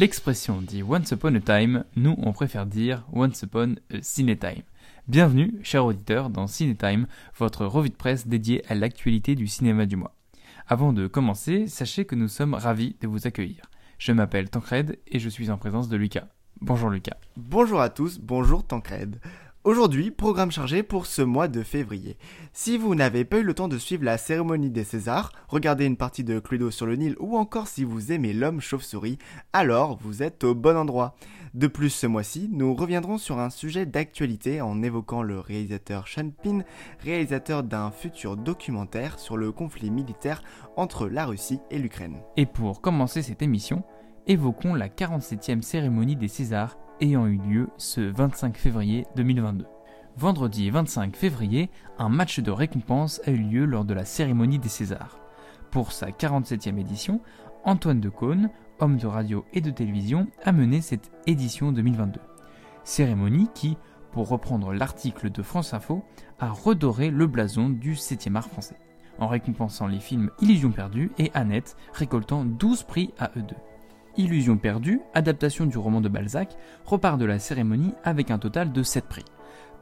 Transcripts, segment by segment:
L'expression dit Once Upon a Time, nous on préfère dire Once Upon a Time. Bienvenue, chers auditeurs, dans Time, votre revue de presse dédiée à l'actualité du cinéma du mois. Avant de commencer, sachez que nous sommes ravis de vous accueillir. Je m'appelle Tancred et je suis en présence de Lucas. Bonjour Lucas. Bonjour à tous, bonjour Tancred. Aujourd'hui, programme chargé pour ce mois de février. Si vous n'avez pas eu le temps de suivre la cérémonie des Césars, regarder une partie de Cluedo sur le Nil ou encore si vous aimez l'homme chauve-souris, alors vous êtes au bon endroit. De plus, ce mois-ci, nous reviendrons sur un sujet d'actualité en évoquant le réalisateur Sean Penn, réalisateur d'un futur documentaire sur le conflit militaire entre la Russie et l'Ukraine. Et pour commencer cette émission, évoquons la 47e cérémonie des Césars ayant eu lieu ce 25 février 2022. Vendredi 25 février, un match de récompense a eu lieu lors de la cérémonie des Césars. Pour sa 47e édition, Antoine Decaune, homme de radio et de télévision, a mené cette édition 2022. Cérémonie qui, pour reprendre l'article de France Info, a redoré le blason du 7e art français, en récompensant les films Illusion perdue et Annette, récoltant 12 prix à eux deux. Illusion perdue, adaptation du roman de Balzac, repart de la cérémonie avec un total de 7 prix.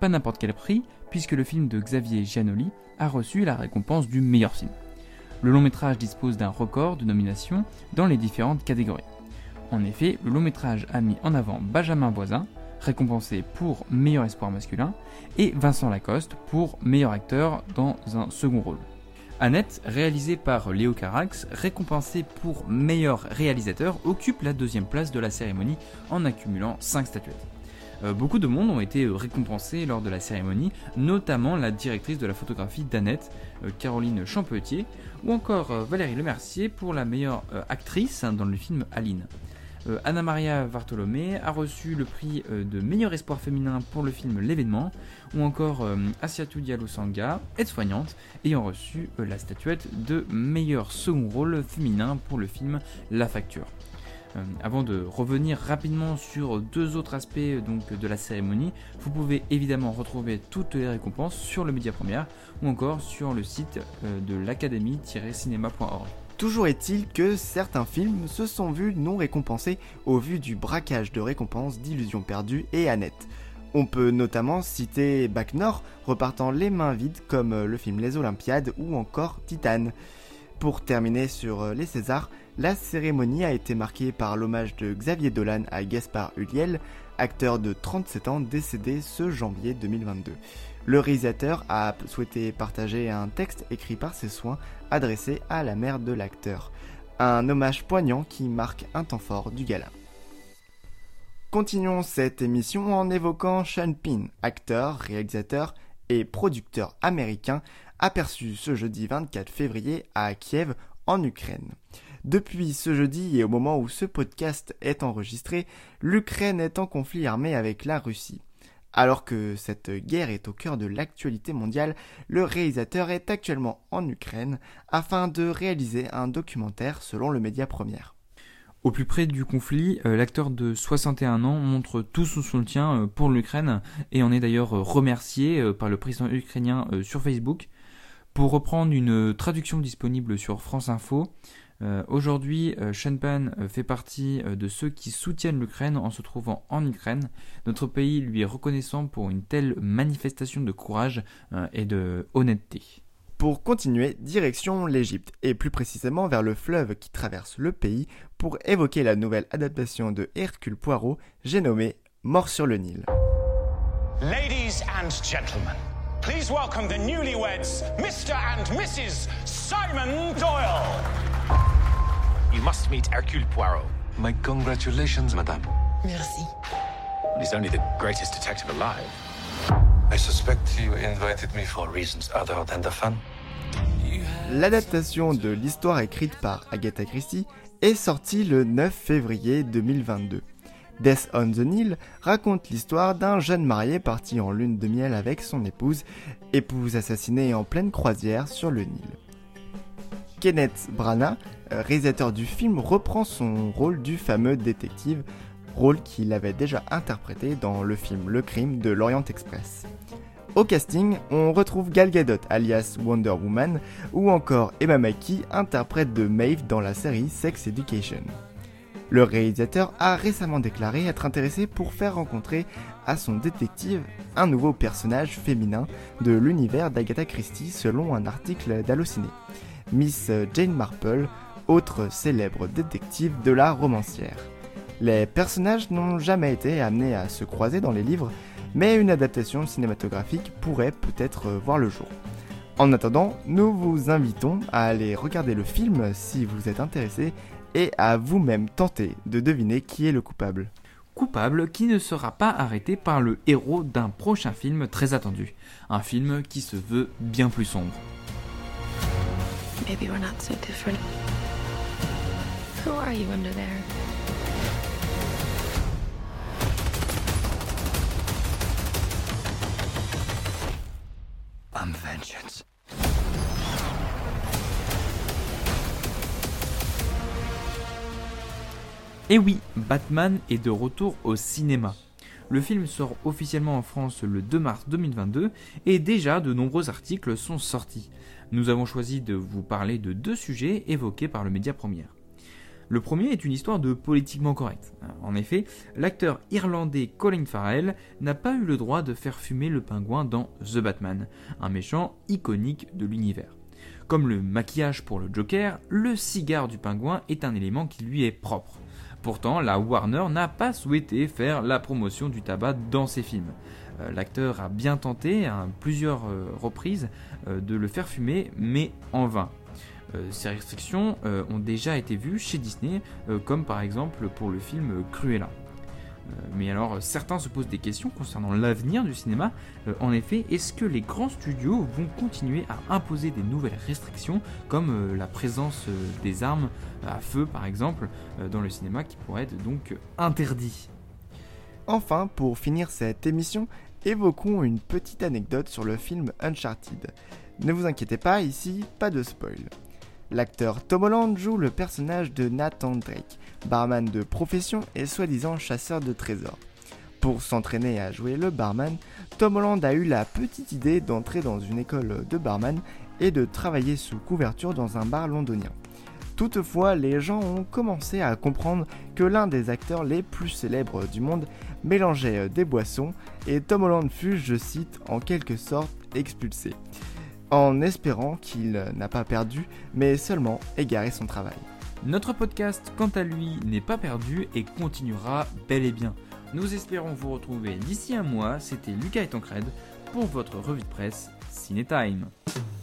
Pas n'importe quel prix, puisque le film de Xavier Giannoli a reçu la récompense du meilleur film. Le long métrage dispose d'un record de nominations dans les différentes catégories. En effet, le long métrage a mis en avant Benjamin Voisin, récompensé pour meilleur espoir masculin, et Vincent Lacoste pour meilleur acteur dans un second rôle. Annette, réalisée par Léo Carax, récompensé pour meilleur réalisateur, occupe la deuxième place de la cérémonie en accumulant 5 statuettes. Euh, beaucoup de monde ont été récompensés lors de la cérémonie, notamment la directrice de la photographie d'Annette, euh, Caroline Champetier, ou encore euh, Valérie Lemercier pour la meilleure actrice dans le film Aline. Euh, Anna Maria Vartolomé a reçu le prix euh, de meilleur espoir féminin pour le film L'événement, ou encore euh, Asiatou Diallo Sanga, aide-soignante, ayant reçu la statuette de meilleur second rôle féminin pour le film La Facture. avant de revenir rapidement sur deux autres aspects donc, de la cérémonie, vous pouvez évidemment retrouver toutes les récompenses sur le Média Première ou encore sur le site de l'académie-cinéma.org. Toujours est-il que certains films se sont vus non récompensés au vu du braquage de récompenses d'Illusions perdues et Annette. On peut notamment citer Bac Nord, repartant les mains vides comme le film Les Olympiades ou encore Titane. Pour terminer sur les Césars, la cérémonie a été marquée par l'hommage de Xavier Dolan à Gaspard Huliel, acteur de 37 ans décédé ce janvier 2022. Le réalisateur a souhaité partager un texte écrit par ses soins adressé à la mère de l'acteur. Un hommage poignant qui marque un temps fort du gala. Continuons cette émission en évoquant Sean Penn, acteur, réalisateur et producteur américain, aperçu ce jeudi 24 février à Kiev, en Ukraine. Depuis ce jeudi et au moment où ce podcast est enregistré, l'Ukraine est en conflit armé avec la Russie. Alors que cette guerre est au cœur de l'actualité mondiale, le réalisateur est actuellement en Ukraine afin de réaliser un documentaire selon le média Première. Au plus près du conflit, euh, l'acteur de 61 ans montre tout son soutien euh, pour l'Ukraine et en est d'ailleurs remercié euh, par le président ukrainien sur Facebook. Pour reprendre une traduction disponible sur France Info, euh, aujourd'hui, euh, Shenpan euh, fait partie de ceux qui soutiennent l'Ukraine en se trouvant en Ukraine. Notre pays lui est reconnaissant pour une telle manifestation de courage et de honnêteté. Pour continuer, direction l'Égypte, et plus précisément vers le fleuve qui traverse le pays, pour évoquer la nouvelle adaptation de Hercule Poirot, j'ai nommé Mort sur le Nil. Ladies and gentlemen, please welcome the newlyweds, Mr. and Mrs. Simon Doyle. You must meet Hercule Poirot. My congratulations, madame. Merci. He's only the greatest detective alive. I suspect you invited me for reasons other than the fun. L'adaptation de l'histoire écrite par Agatha Christie est sortie le 9 février 2022. Death on the Nile raconte l'histoire d'un jeune marié parti en lune de miel avec son épouse, épouse assassinée en pleine croisière sur le Nil. Kenneth Branagh, euh, réalisateur du film, reprend son rôle du fameux détective, rôle qu'il avait déjà interprété dans le film Le Crime de l'Orient Express. Au casting, on retrouve Gal Gadot alias Wonder Woman ou encore Emma Mackey, interprète de Maeve dans la série Sex Education. Le réalisateur a récemment déclaré être intéressé pour faire rencontrer à son détective un nouveau personnage féminin de l'univers d'Agatha Christie selon un article d'Allociné. Miss Jane Marple, autre célèbre détective de la romancière. Les personnages n'ont jamais été amenés à se croiser dans les livres, mais une adaptation cinématographique pourrait peut-être voir le jour. En attendant, nous vous invitons à aller regarder le film si vous êtes intéressé et à vous-même tenter de deviner qui est le coupable. Coupable qui ne sera pas arrêté par le héros d'un prochain film très attendu. Un film qui se veut bien plus sombre. Maybe we're not so different. Who are you under there? I'm vengeance. Et oui, Batman est de retour au cinéma. Le film sort officiellement en France le 2 mars 2022 et déjà de nombreux articles sont sortis. Nous avons choisi de vous parler de deux sujets évoqués par le média première. Le premier est une histoire de politiquement correct. En effet, l'acteur irlandais Colin Farrell n'a pas eu le droit de faire fumer le pingouin dans The Batman, un méchant iconique de l'univers. Comme le maquillage pour le Joker, le cigare du pingouin est un élément qui lui est propre. Pourtant, la Warner n'a pas souhaité faire la promotion du tabac dans ses films. Euh, l'acteur a bien tenté à plusieurs euh, reprises euh, de le faire fumer, mais en vain. ces restrictions ont déjà été vues chez Disney, comme par exemple pour le film Cruella. Mais alors, certains se posent des questions concernant l'avenir du cinéma. En effet, est-ce que les grands studios vont continuer à imposer des nouvelles restrictions, comme la présence des armes à feu, par exemple, dans le cinéma, qui pourraient être donc interdits Enfin, pour finir cette émission, évoquons une petite anecdote sur le film Uncharted. Ne vous inquiétez pas, ici, pas de spoil. L'acteur Tom Holland joue le personnage de Nathan Drake, barman de profession et soi-disant chasseur de trésors. Pour s'entraîner à jouer le barman, Tom Holland a eu la petite idée d'entrer dans une école de barman et de travailler sous couverture dans un bar londonien. Toutefois, les gens ont commencé à comprendre que l'un des acteurs les plus célèbres du monde mélangeait des boissons et Tom Holland fut, je cite, en quelque sorte expulsé, en espérant qu'il n'a pas perdu, mais seulement égaré son travail. Notre podcast, quant à lui, n'est pas perdu et continuera bel et bien. Nous espérons vous retrouver d'ici un mois. C'était Lucas et Tancred pour votre revue de presse Cinétime. Time.